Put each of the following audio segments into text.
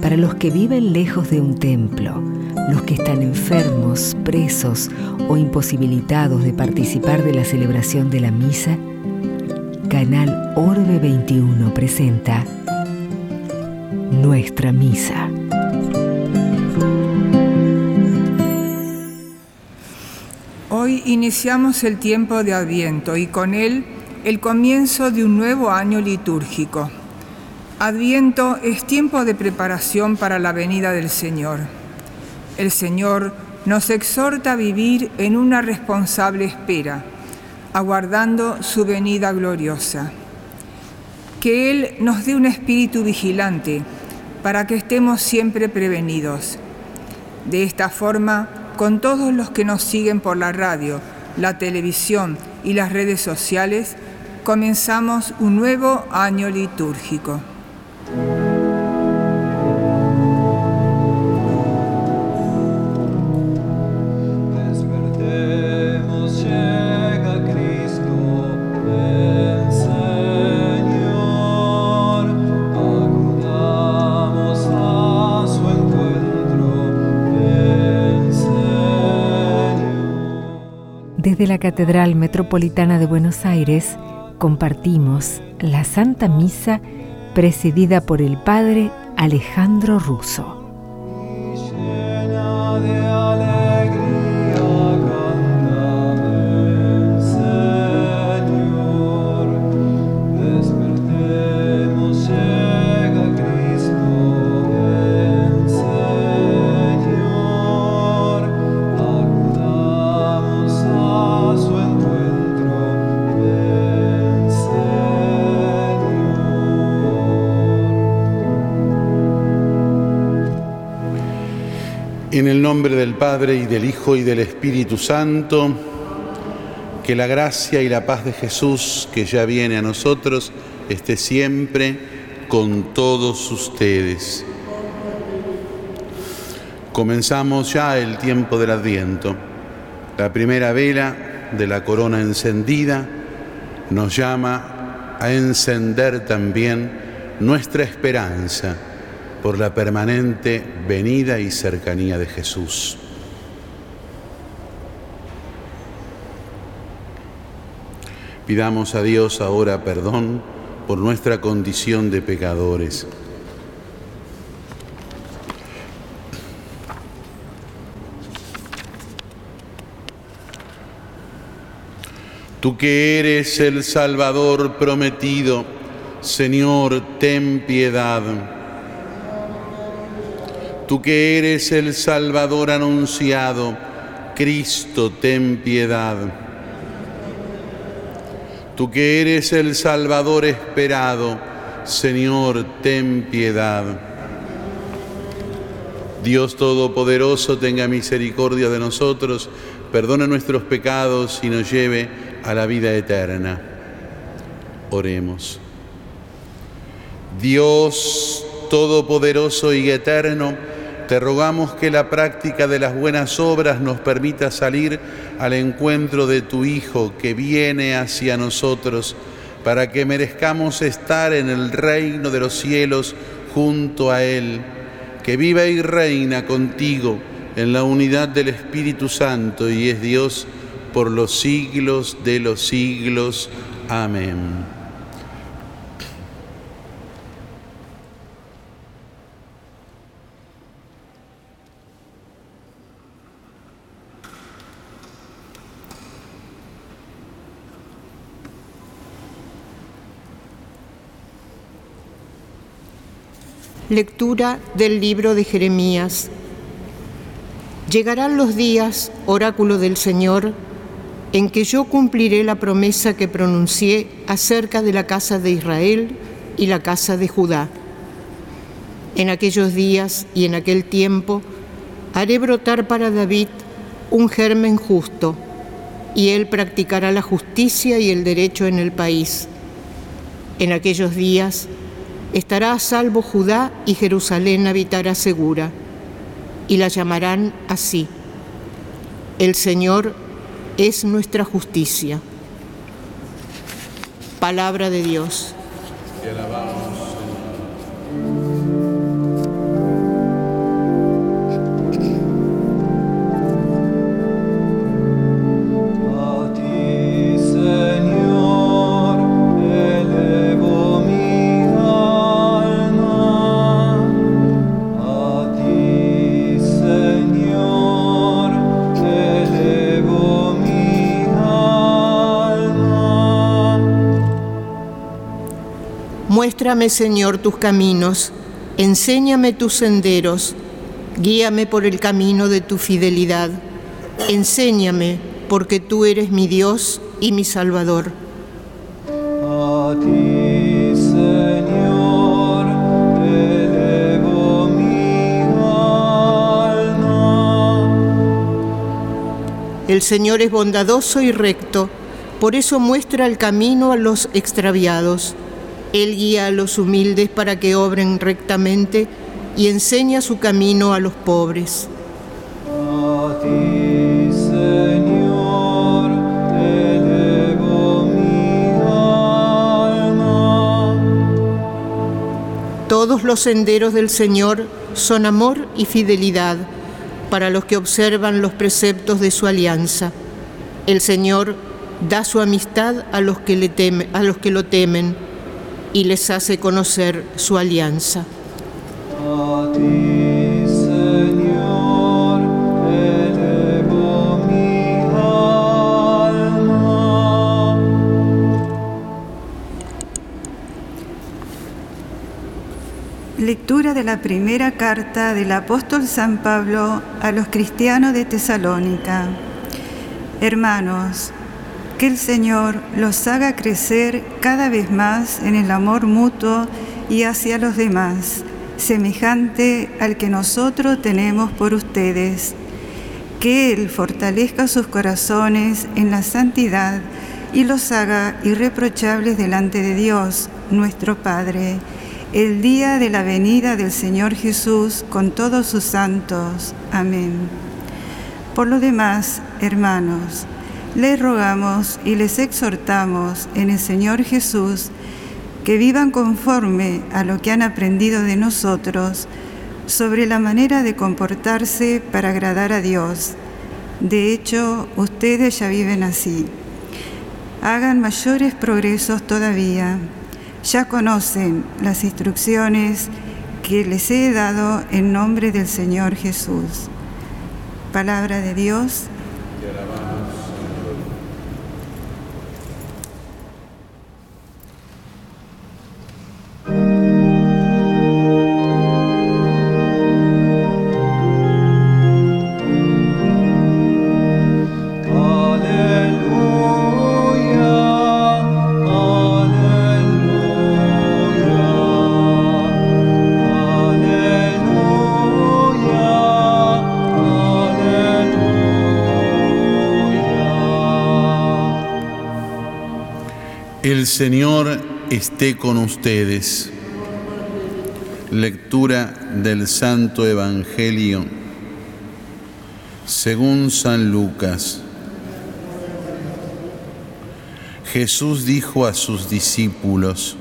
para los que viven lejos de un templo, los que están enfermos, presos o imposibilitados de participar de la celebración de la misa, Canal Orbe 21 presenta Nuestra Misa. Hoy iniciamos el tiempo de Adviento y con él el comienzo de un nuevo año litúrgico. Adviento es tiempo de preparación para la venida del Señor. El Señor nos exhorta a vivir en una responsable espera, aguardando su venida gloriosa. Que Él nos dé un espíritu vigilante para que estemos siempre prevenidos. De esta forma, con todos los que nos siguen por la radio, la televisión y las redes sociales, comenzamos un nuevo año litúrgico. Desde la Catedral Metropolitana de Buenos Aires compartimos la Santa Misa presidida por el Padre Alejandro Russo. En el nombre del Padre y del Hijo y del Espíritu Santo, que la gracia y la paz de Jesús que ya viene a nosotros esté siempre con todos ustedes. Comenzamos ya el tiempo del Adviento. La primera vela de la corona encendida nos llama a encender también nuestra esperanza por la permanente venida y cercanía de Jesús. Pidamos a Dios ahora perdón por nuestra condición de pecadores. Tú que eres el Salvador prometido, Señor, ten piedad. Tú que eres el Salvador anunciado, Cristo, ten piedad. Tú que eres el Salvador esperado, Señor, ten piedad. Dios Todopoderoso, tenga misericordia de nosotros, perdone nuestros pecados y nos lleve a la vida eterna. Oremos. Dios Todopoderoso y Eterno, te rogamos que la práctica de las buenas obras nos permita salir al encuentro de tu Hijo que viene hacia nosotros, para que merezcamos estar en el reino de los cielos junto a Él, que viva y reina contigo en la unidad del Espíritu Santo y es Dios por los siglos de los siglos. Amén. Lectura del libro de Jeremías. Llegarán los días, oráculo del Señor, en que yo cumpliré la promesa que pronuncié acerca de la casa de Israel y la casa de Judá. En aquellos días y en aquel tiempo haré brotar para David un germen justo, y él practicará la justicia y el derecho en el país. En aquellos días Estará a salvo Judá y Jerusalén habitará segura, y la llamarán así. El Señor es nuestra justicia. Palabra de Dios. Muéstrame, Señor, tus caminos, enséñame tus senderos, guíame por el camino de tu fidelidad. Enséñame, porque tú eres mi Dios y mi Salvador. A ti, Señor, elevo mi alma. El Señor es bondadoso y recto, por eso muestra el camino a los extraviados. Él guía a los humildes para que obren rectamente y enseña su camino a los pobres. A ti, Señor, elevo mi alma. Todos los senderos del Señor son amor y fidelidad para los que observan los preceptos de su alianza. El Señor da su amistad a los que, le teme- a los que lo temen y les hace conocer su alianza. A ti, Señor, elevo mi alma. Lectura de la primera carta del apóstol San Pablo a los cristianos de Tesalónica. Hermanos, que el Señor los haga crecer cada vez más en el amor mutuo y hacia los demás, semejante al que nosotros tenemos por ustedes. Que Él fortalezca sus corazones en la santidad y los haga irreprochables delante de Dios, nuestro Padre, el día de la venida del Señor Jesús con todos sus santos. Amén. Por lo demás, hermanos, les rogamos y les exhortamos en el Señor Jesús que vivan conforme a lo que han aprendido de nosotros sobre la manera de comportarse para agradar a Dios. De hecho, ustedes ya viven así. Hagan mayores progresos todavía. Ya conocen las instrucciones que les he dado en nombre del Señor Jesús. Palabra de Dios. El Señor esté con ustedes. Lectura del Santo Evangelio según San Lucas. Jesús dijo a sus discípulos,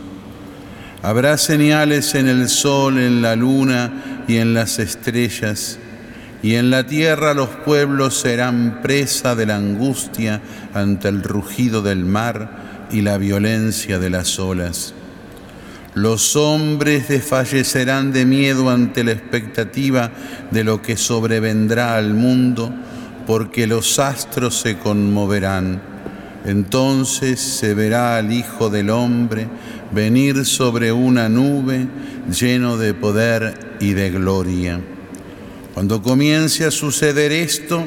Habrá señales en el sol, en la luna y en las estrellas, y en la tierra los pueblos serán presa de la angustia ante el rugido del mar y la violencia de las olas. Los hombres desfallecerán de miedo ante la expectativa de lo que sobrevendrá al mundo, porque los astros se conmoverán. Entonces se verá al Hijo del Hombre venir sobre una nube lleno de poder y de gloria. Cuando comience a suceder esto,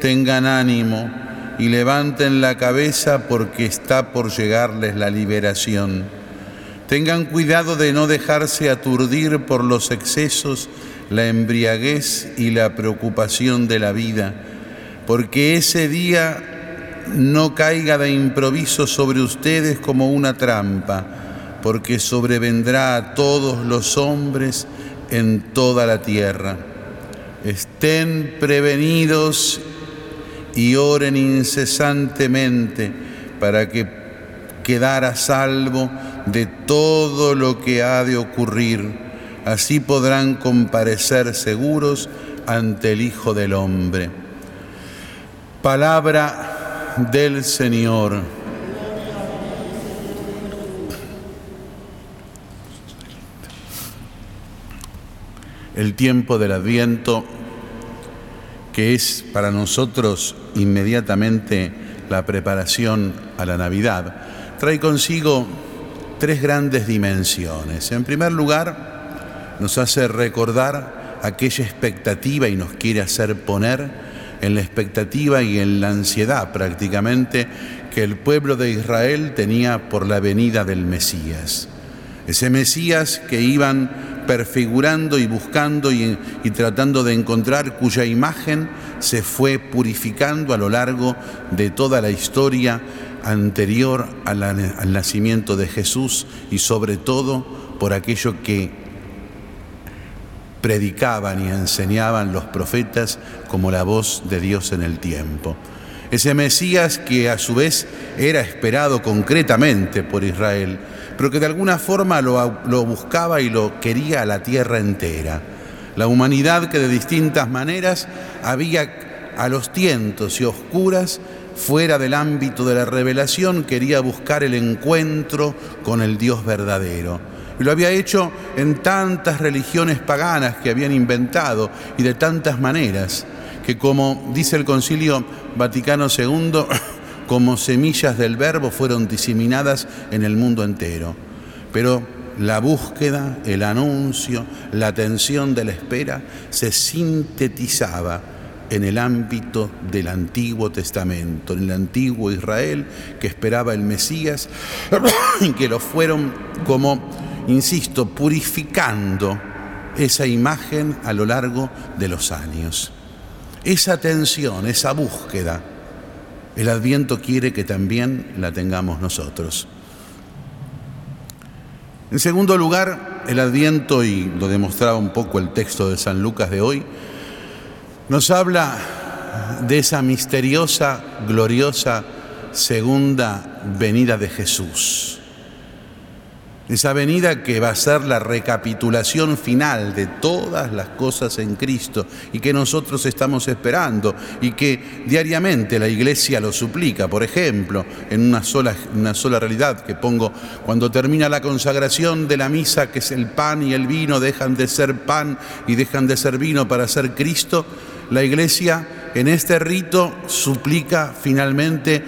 tengan ánimo y levanten la cabeza porque está por llegarles la liberación. Tengan cuidado de no dejarse aturdir por los excesos, la embriaguez y la preocupación de la vida, porque ese día no caiga de improviso sobre ustedes como una trampa, porque sobrevendrá a todos los hombres en toda la tierra. Estén prevenidos y oren incesantemente para que quedar a salvo de todo lo que ha de ocurrir. Así podrán comparecer seguros ante el Hijo del Hombre. Palabra del Señor. El tiempo del Adviento, que es para nosotros inmediatamente la preparación a la Navidad, trae consigo tres grandes dimensiones. En primer lugar, nos hace recordar aquella expectativa y nos quiere hacer poner en la expectativa y en la ansiedad prácticamente que el pueblo de Israel tenía por la venida del Mesías. Ese Mesías que iban perfigurando y buscando y, tratando de encontrar, cuya imagen se fue purificando a lo largo de toda la historia anterior al nacimiento de Jesús y sobre todo por aquello que predicaban y enseñaban los profetas como la voz de Dios en el tiempo. Ese Mesías que a su vez era esperado concretamente por Israel, pero que de alguna forma lo, lo, buscaba y lo quería a la tierra entera. La humanidad que de distintas maneras había a los tientos y oscuras, fuera del ámbito de la revelación, quería buscar el encuentro con el Dios verdadero. Y lo había hecho en tantas religiones paganas que habían inventado y de tantas maneras, que como dice el Concilio Vaticano II, como semillas del verbo fueron diseminadas en el mundo entero. Pero la búsqueda, el anuncio, la atención de la espera se sintetizaba en el ámbito del Antiguo Testamento, en el antiguo Israel que esperaba el Mesías que lo fueron como, insisto, purificando esa imagen a lo largo de los años. Esa atención, esa búsqueda, el Adviento quiere que también la tengamos nosotros. En segundo lugar, el Adviento, y lo demostraba un poco el texto de San Lucas de hoy, nos habla de esa misteriosa, gloriosa segunda venida de Jesús. Esa venida que va a ser la recapitulación final de todas las cosas en Cristo y que nosotros estamos esperando y que diariamente la iglesia lo suplica. Por ejemplo, en una sola, una sola realidad que pongo, cuando termina la consagración de la misa, que es el pan y el vino dejan de ser pan y dejan de ser vino para ser Cristo, la iglesia en este rito suplica finalmente,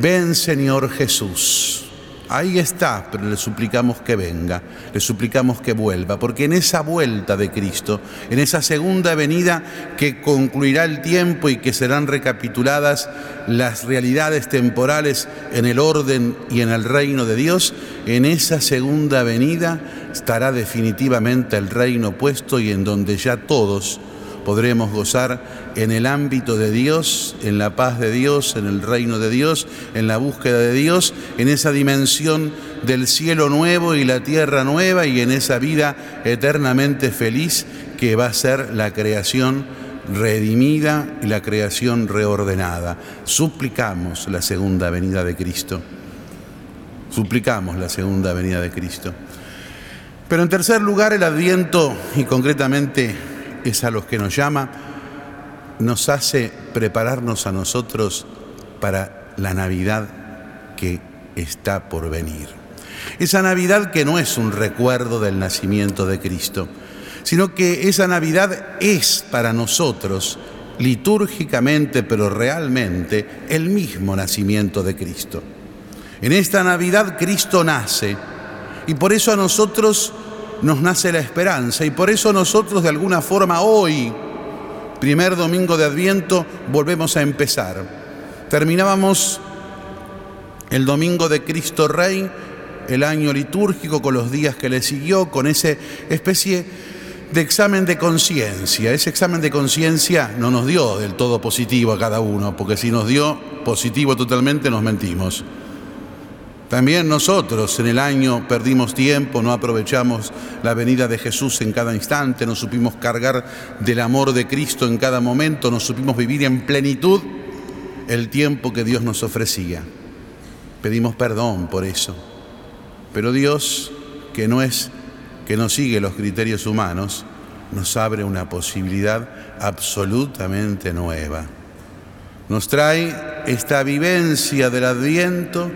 ven Señor Jesús. Ahí está, pero le suplicamos que venga, le suplicamos que vuelva, porque en esa vuelta de Cristo, en esa segunda venida que concluirá el tiempo y que serán recapituladas las realidades temporales en el orden y en el reino de Dios, en esa segunda venida estará definitivamente el reino puesto y en donde ya todos podremos gozar en el ámbito de Dios, en la paz de Dios, en el reino de Dios, en la búsqueda de Dios, en esa dimensión del cielo nuevo y la tierra nueva y en esa vida eternamente feliz que va a ser la creación redimida y la creación reordenada. Suplicamos la segunda venida de Cristo. Suplicamos la segunda venida de Cristo. Pero en tercer lugar, el adviento y concretamente es a los que nos llama, nos hace prepararnos a nosotros para la Navidad que está por venir. Esa Navidad que no es un recuerdo del nacimiento de Cristo, sino que esa Navidad es para nosotros, litúrgicamente, pero realmente, el mismo nacimiento de Cristo. En esta Navidad Cristo nace y por eso a nosotros nos nace la esperanza y por eso nosotros de alguna forma hoy, primer domingo de Adviento, volvemos a empezar. Terminábamos el domingo de Cristo Rey, el año litúrgico con los días que le siguió, con esa especie de examen de conciencia. Ese examen de conciencia no nos dio del todo positivo a cada uno, porque si nos dio positivo totalmente nos mentimos. También nosotros en el año perdimos tiempo, no aprovechamos la venida de Jesús en cada instante, no supimos cargar del amor de Cristo en cada momento, no supimos vivir en plenitud el tiempo que Dios nos ofrecía. Pedimos perdón por eso. Pero Dios, que no es que no sigue los criterios humanos, nos abre una posibilidad absolutamente nueva. Nos trae esta vivencia del adviento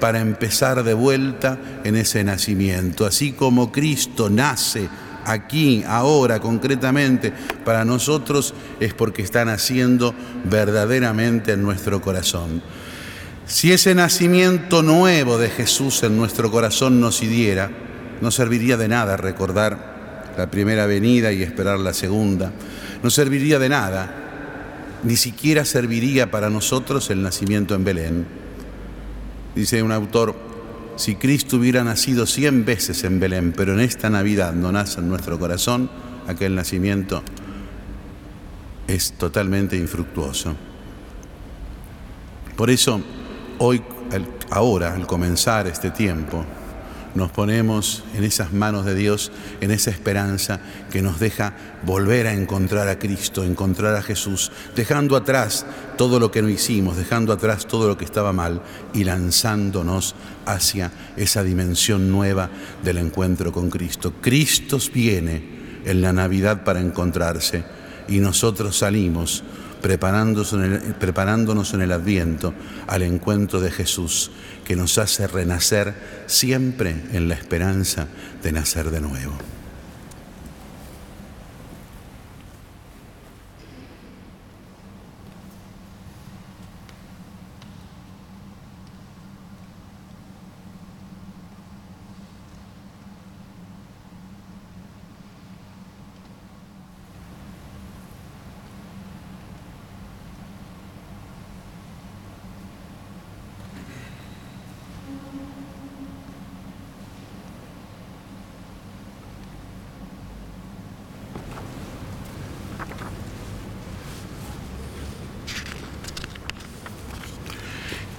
para empezar de vuelta en ese nacimiento. Así como Cristo nace aquí, ahora, concretamente, para nosotros, es porque está naciendo verdaderamente en nuestro corazón. Si ese nacimiento nuevo de Jesús en nuestro corazón nos hiriera, no serviría de nada recordar la primera venida y esperar la segunda. No serviría de nada. Ni siquiera serviría para nosotros el nacimiento en Belén. Dice un autor, si Cristo hubiera nacido cien veces en Belén, pero en esta Navidad no nace en nuestro corazón, aquel nacimiento es totalmente infructuoso. Por eso, hoy, ahora, al comenzar este tiempo, nos ponemos en esas manos de Dios, en esa esperanza que nos deja volver a encontrar a Cristo, encontrar a Jesús, dejando atrás todo lo que no hicimos, dejando atrás todo lo que estaba mal y lanzándonos hacia esa dimensión nueva del encuentro con Cristo. Cristo viene en la Navidad para encontrarse y nosotros salimos preparándonos en, el, preparándonos en el adviento al encuentro de Jesús, que nos hace renacer siempre en la esperanza de nacer de nuevo.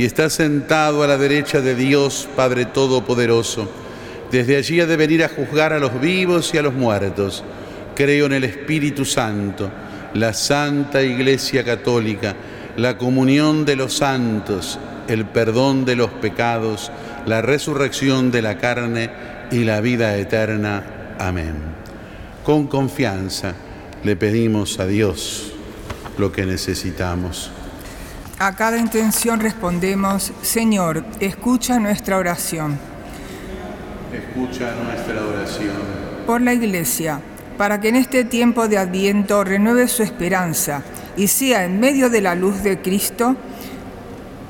y está sentado a la derecha de Dios Padre Todopoderoso. Desde allí ha de venir a juzgar a los vivos y a los muertos. Creo en el Espíritu Santo, la Santa Iglesia Católica, la comunión de los santos, el perdón de los pecados, la resurrección de la carne y la vida eterna. Amén. Con confianza le pedimos a Dios lo que necesitamos. A cada intención respondemos, Señor, escucha nuestra oración. Escucha nuestra oración. Por la Iglesia, para que en este tiempo de Adviento renueve su esperanza y sea en medio de la luz de Cristo,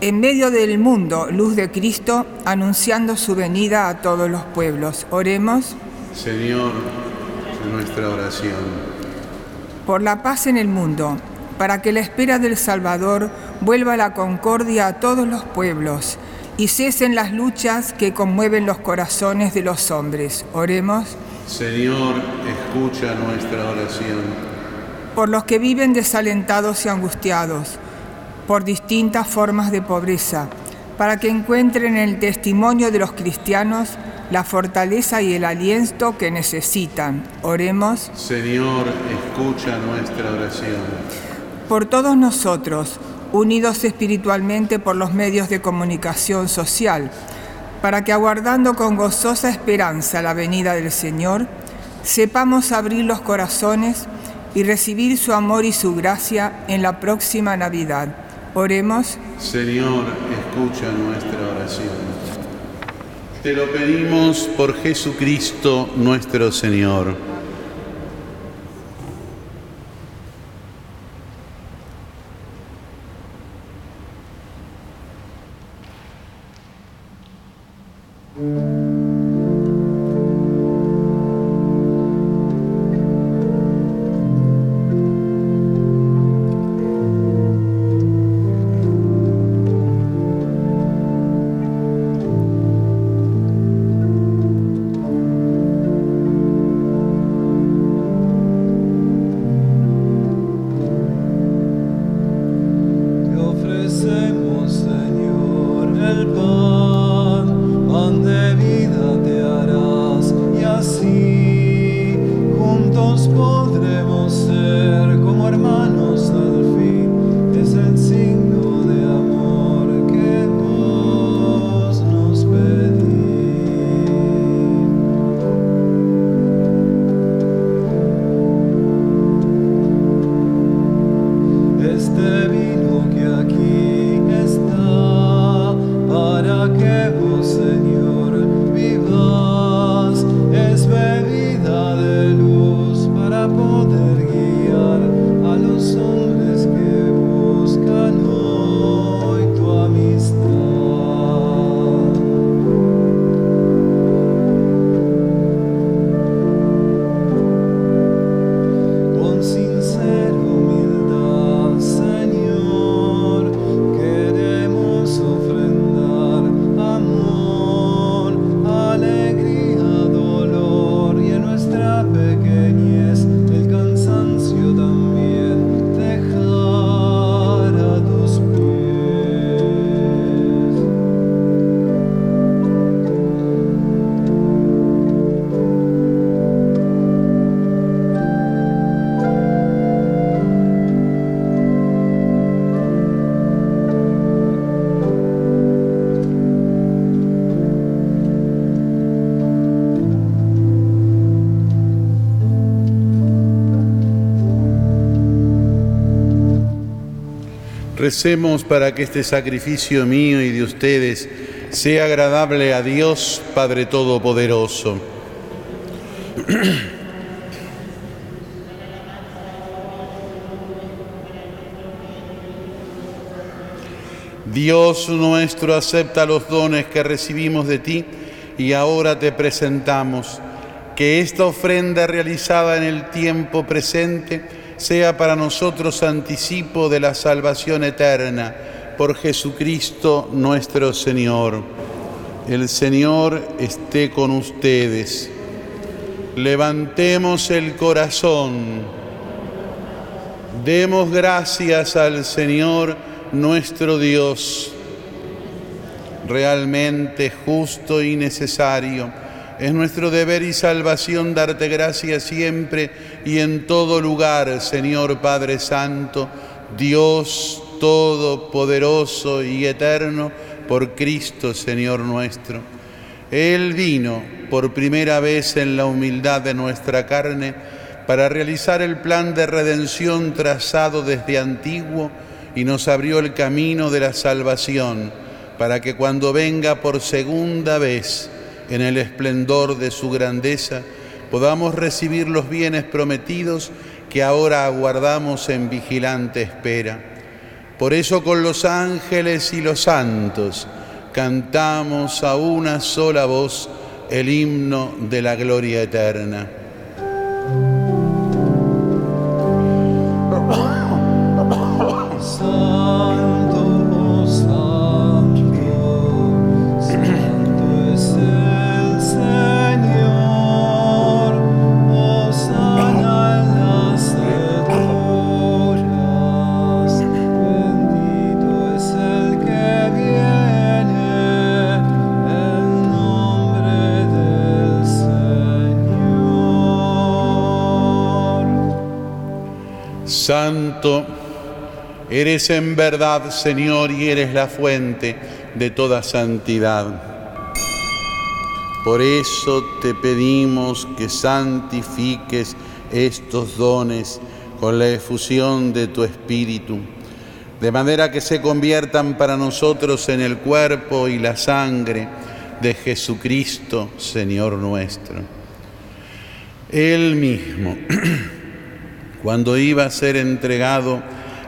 en medio del mundo, luz de Cristo, anunciando su venida a todos los pueblos. Oremos. Señor, nuestra oración. Por la paz en el mundo, para que la espera del Salvador vuelva la concordia a todos los pueblos y cesen las luchas que conmueven los corazones de los hombres. Oremos. Señor, escucha nuestra oración. Por los que viven desalentados y angustiados, por distintas formas de pobreza, para que encuentren en el testimonio de los cristianos la fortaleza y el aliento que necesitan. Oremos. Señor, escucha nuestra oración. Por todos nosotros, unidos espiritualmente por los medios de comunicación social, para que aguardando con gozosa esperanza la venida del Señor, sepamos abrir los corazones y recibir su amor y su gracia en la próxima Navidad. Oremos. Señor, escucha nuestra oración. Te lo pedimos por Jesucristo nuestro Señor. Recemos para que este sacrificio mío y de ustedes sea agradable a Dios Padre Todopoderoso. Dios nuestro, acepta los dones que recibimos de ti y ahora te presentamos. Que esta ofrenda realizada en el tiempo presente sea para nosotros anticipo de la salvación eterna por Jesucristo nuestro Señor. El Señor esté con ustedes. Levantemos el corazón. Demos gracias al Señor nuestro Dios. Realmente justo y necesario. Es nuestro deber y salvación darte gracias siempre y en todo lugar, Señor Padre Santo, Dios Todopoderoso y Eterno, por Cristo, Señor nuestro. Él vino por primera vez en la humildad de nuestra carne para realizar el plan de redención trazado desde antiguo y nos abrió el camino de la salvación, para que cuando venga por segunda vez en el esplendor de su grandeza, podamos recibir los bienes prometidos que ahora aguardamos en vigilante espera. Por eso con los ángeles y los santos cantamos a una sola voz el himno de la gloria eterna. Eres en verdad, Señor, y eres la fuente de toda santidad. Por eso te pedimos que santifiques estos dones con la efusión de tu Espíritu, de manera que se conviertan para nosotros en el cuerpo y la sangre de Jesucristo, Señor nuestro. Él mismo, cuando iba a ser entregado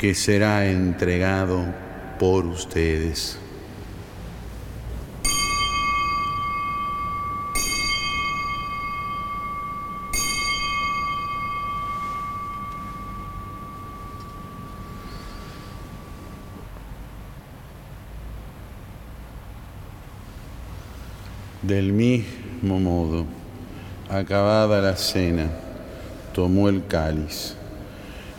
que será entregado por ustedes. Del mismo modo, acabada la cena, tomó el cáliz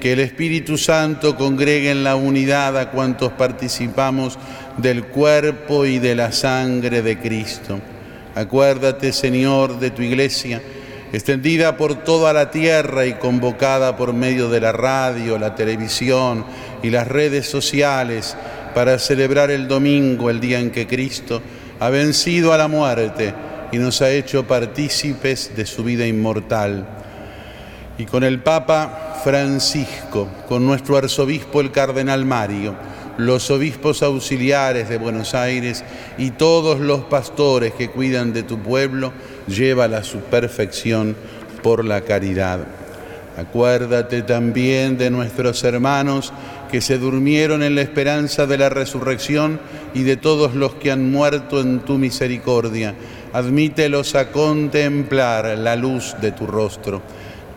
que el Espíritu Santo congregue en la unidad a cuantos participamos del cuerpo y de la sangre de Cristo. Acuérdate, Señor, de tu iglesia, extendida por toda la tierra y convocada por medio de la radio, la televisión y las redes sociales para celebrar el domingo, el día en que Cristo ha vencido a la muerte y nos ha hecho partícipes de su vida inmortal. Y con el Papa Francisco, con nuestro arzobispo el Cardenal Mario, los obispos auxiliares de Buenos Aires y todos los pastores que cuidan de tu pueblo, llévala a su perfección por la caridad. Acuérdate también de nuestros hermanos que se durmieron en la esperanza de la resurrección y de todos los que han muerto en tu misericordia. Admítelos a contemplar la luz de tu rostro.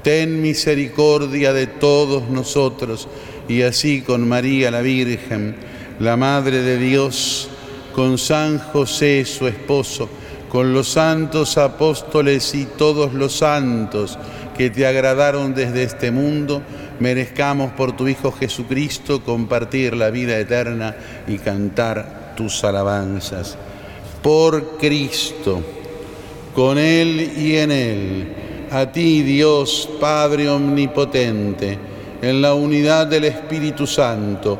Ten misericordia de todos nosotros y así con María la Virgen, la Madre de Dios, con San José su esposo, con los santos apóstoles y todos los santos que te agradaron desde este mundo, merezcamos por tu Hijo Jesucristo compartir la vida eterna y cantar tus alabanzas. Por Cristo, con Él y en Él, a ti Dios Padre Omnipotente, en la unidad del Espíritu Santo,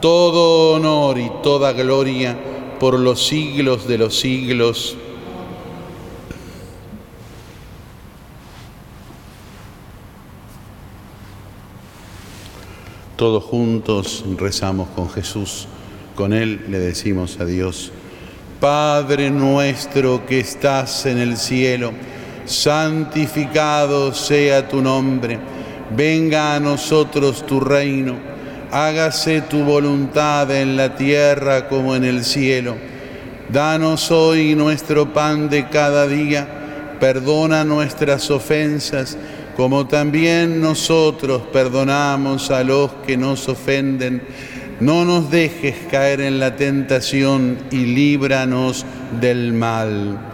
todo honor y toda gloria por los siglos de los siglos. Todos juntos rezamos con Jesús, con Él le decimos a Dios, Padre nuestro que estás en el cielo, santificado sea tu nombre, venga a nosotros tu reino, hágase tu voluntad en la tierra como en el cielo. Danos hoy nuestro pan de cada día, perdona nuestras ofensas, como también nosotros perdonamos a los que nos ofenden. No nos dejes caer en la tentación y líbranos del mal.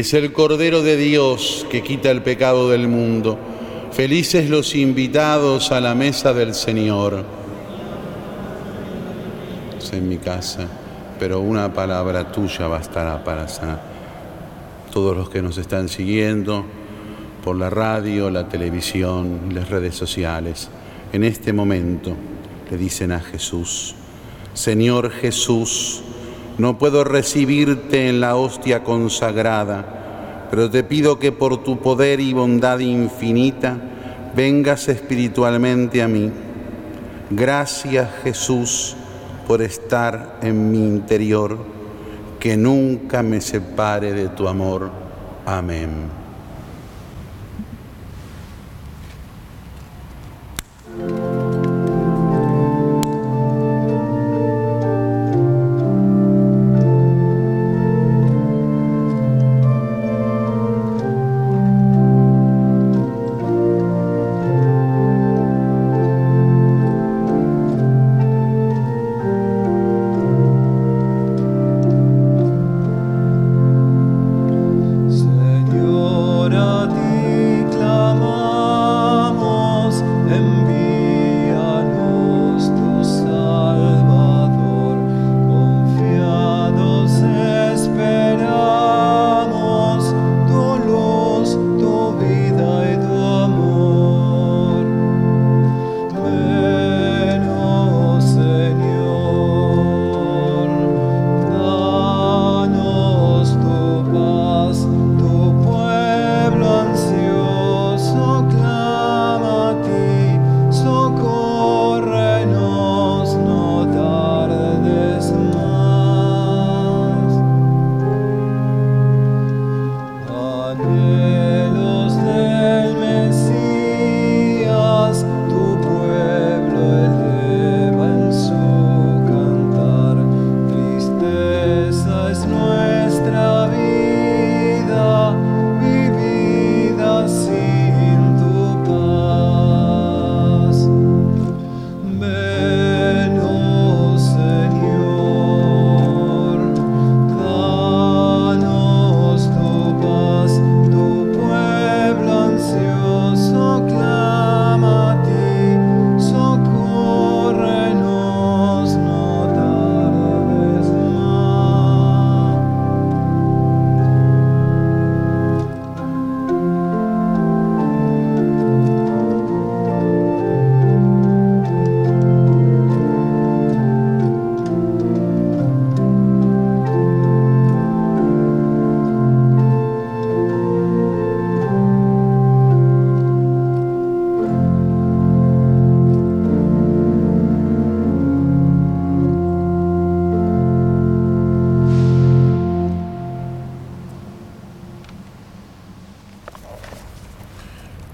Es el Cordero de Dios que quita el pecado del mundo. Felices los invitados a la mesa del Señor. Es en mi casa, pero una palabra tuya bastará para sanar. Todos los que nos están siguiendo por la radio, la televisión las redes sociales, en este momento le dicen a Jesús, Señor Jesús, no puedo recibirte en la hostia consagrada pero te pido que por tu poder y bondad infinita vengas espiritualmente a mí. Gracias Jesús por estar en mi interior, que nunca me separe de tu amor. Amén.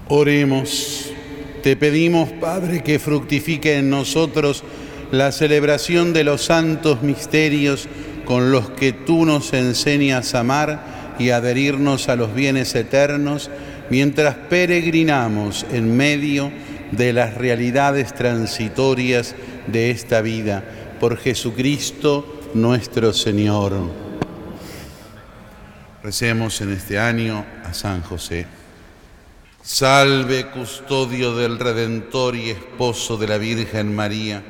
Oremos. Te pedimos, Padre, que fructifique en nosotros la celebración de los santos misterios con los que tú nos enseñas a amar y adherirnos a los bienes eternos, mientras peregrinamos en medio de las realidades transitorias de esta vida. Por Jesucristo nuestro Señor. Recemos en este año a San José. Salve, custodio del Redentor y esposo de la Virgen María.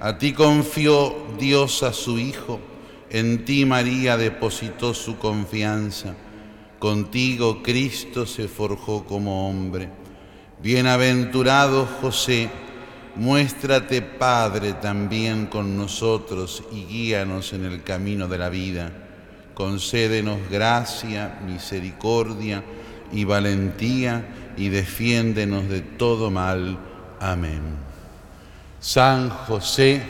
A ti confió Dios a su Hijo, en ti María depositó su confianza. Contigo Cristo se forjó como hombre. Bienaventurado José, muéstrate Padre también con nosotros y guíanos en el camino de la vida. Concédenos gracia, misericordia y valentía y defiéndenos de todo mal. Amén. San José,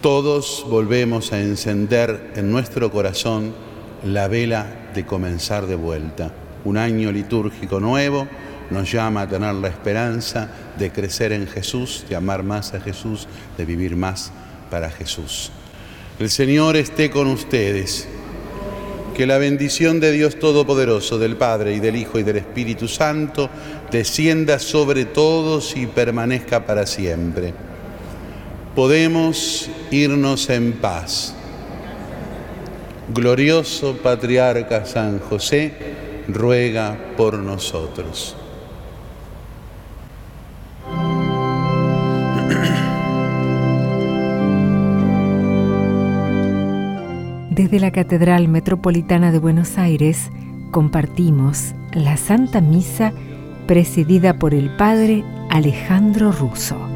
todos volvemos a encender en nuestro corazón la vela de comenzar de vuelta. Un año litúrgico nuevo nos llama a tener la esperanza de crecer en Jesús, de amar más a Jesús, de vivir más para Jesús. El Señor esté con ustedes que la bendición de Dios Todopoderoso, del Padre y del Hijo y del Espíritu Santo, descienda sobre todos y permanezca para siempre. Podemos irnos en paz. Glorioso Patriarca San José, ruega por nosotros. Desde la Catedral Metropolitana de Buenos Aires compartimos la Santa Misa presidida por el Padre Alejandro Russo.